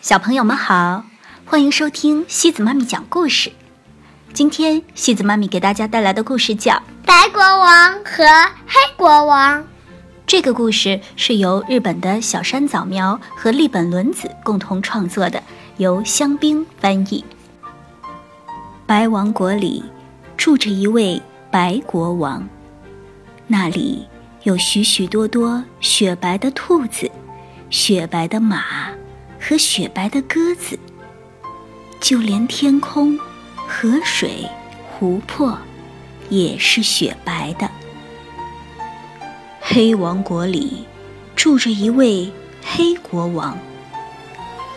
小朋友们好，欢迎收听西子妈咪讲故事。今天西子妈咪给大家带来的故事叫《白国王和黑国王》。这个故事是由日本的小山早苗和立本伦子共同创作的，由香冰翻译。白王国里住着一位白国王，那里有许许多多雪白的兔子、雪白的马和雪白的鸽子，就连天空、河水、湖泊也是雪白的。黑王国里住着一位黑国王，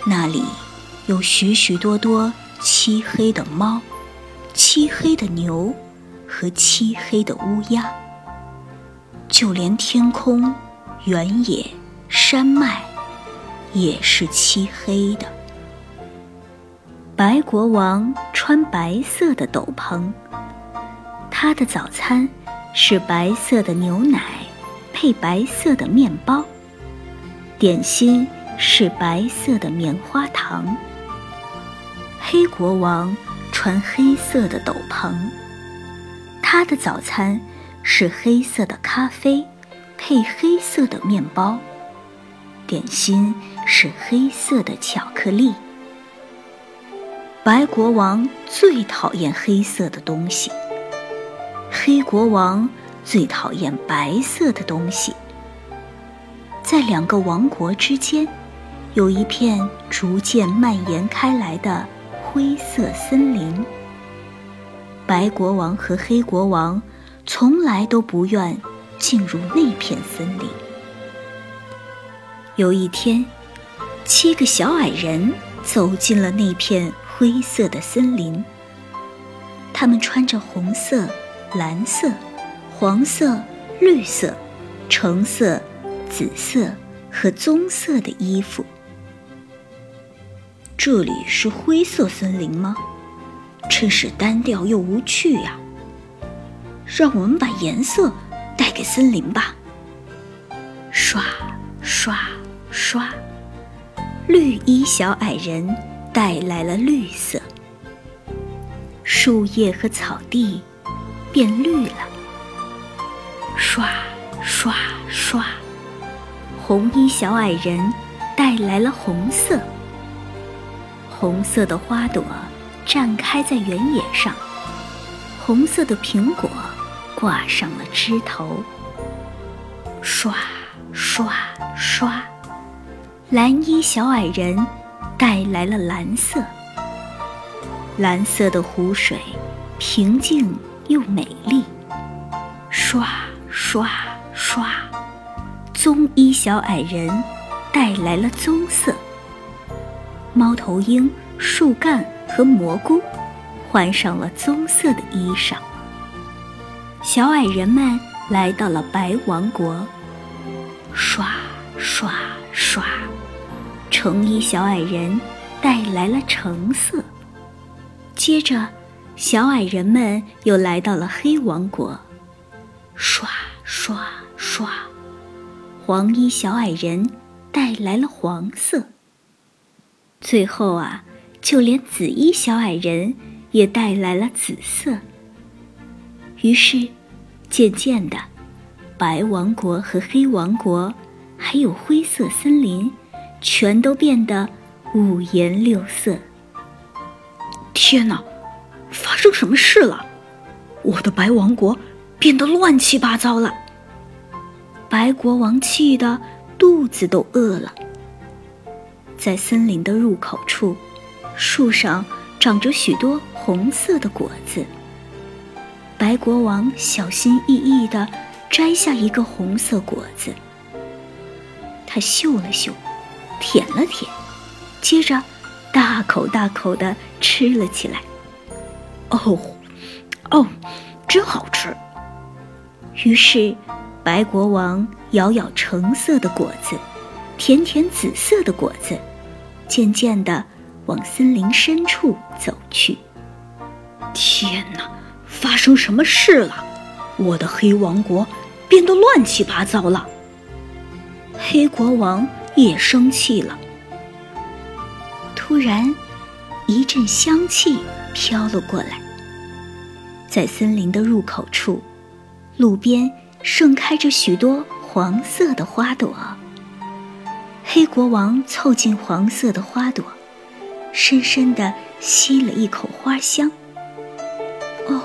那里有许许多多漆黑的猫、漆黑的牛和漆黑的乌鸦，就连天空、原野、山脉也是漆黑的。白国王穿白色的斗篷，他的早餐是白色的牛奶。配白色的面包，点心是白色的棉花糖。黑国王穿黑色的斗篷，他的早餐是黑色的咖啡配黑色的面包，点心是黑色的巧克力。白国王最讨厌黑色的东西，黑国王。最讨厌白色的东西。在两个王国之间，有一片逐渐蔓延开来的灰色森林。白国王和黑国王从来都不愿进入那片森林。有一天，七个小矮人走进了那片灰色的森林。他们穿着红色、蓝色。黄色、绿色、橙色、紫色和棕色的衣服。这里是灰色森林吗？真是单调又无趣呀！让我们把颜色带给森林吧。刷刷刷，绿衣小矮人带来了绿色，树叶和草地变绿了。刷刷刷，红衣小矮人带来了红色。红色的花朵绽开在原野上，红色的苹果挂上了枝头。刷刷刷，蓝衣小矮人带来了蓝色。蓝色的湖水平静又美丽。刷。刷刷，棕衣小矮人带来了棕色。猫头鹰、树干和蘑菇换上了棕色的衣裳。小矮人们来到了白王国。刷刷刷，橙衣小矮人带来了橙色。接着，小矮人们又来到了黑王国。刷刷刷，黄衣小矮人带来了黄色。最后啊，就连紫衣小矮人也带来了紫色。于是，渐渐的，白王国和黑王国，还有灰色森林，全都变得五颜六色。天哪，发生什么事了？我的白王国！变得乱七八糟了。白国王气得肚子都饿了。在森林的入口处，树上长着许多红色的果子。白国王小心翼翼地摘下一个红色果子，他嗅了嗅，舔了舔，接着大口大口地吃了起来。哦，哦，真好吃！于是，白国王咬咬橙色的果子，舔舔紫色的果子，渐渐地往森林深处走去。天哪，发生什么事了？我的黑王国变得乱七八糟了。黑国王也生气了。突然，一阵香气飘了过来。在森林的入口处，路边盛开着许多黄色的花朵。黑国王凑近黄色的花朵，深深地吸了一口花香。哦，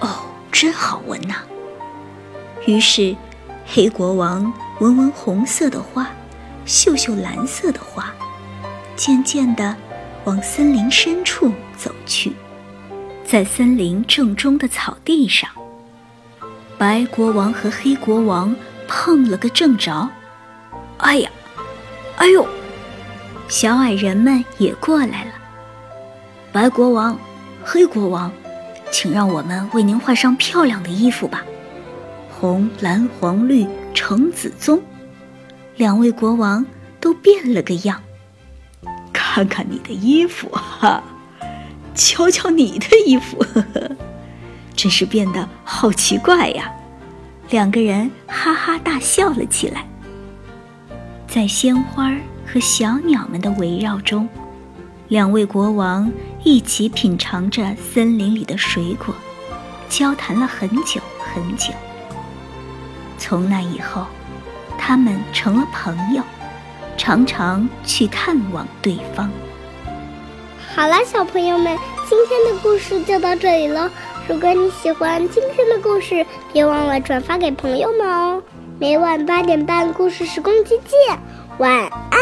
哦，真好闻呐！于是，黑国王闻闻红色的花，嗅嗅蓝色的花，渐渐地往森林深处走去。在森林正中的草地上，白国王和黑国王碰了个正着。哎呀！哎呦，小矮人们也过来了。白国王，黑国王，请让我们为您换上漂亮的衣服吧，红、蓝、黄、绿、橙、紫、棕，两位国王都变了个样。看看你的衣服，哈，瞧瞧你的衣服，呵呵，真是变得好奇怪呀！两个人哈哈大笑了起来。在鲜花和小鸟们的围绕中，两位国王一起品尝着森林里的水果，交谈了很久很久。从那以后，他们成了朋友，常常去探望对方。好了，小朋友们，今天的故事就到这里了。如果你喜欢今天的故事，别忘了转发给朋友们哦。每晚八点半，故事时光机见，晚安。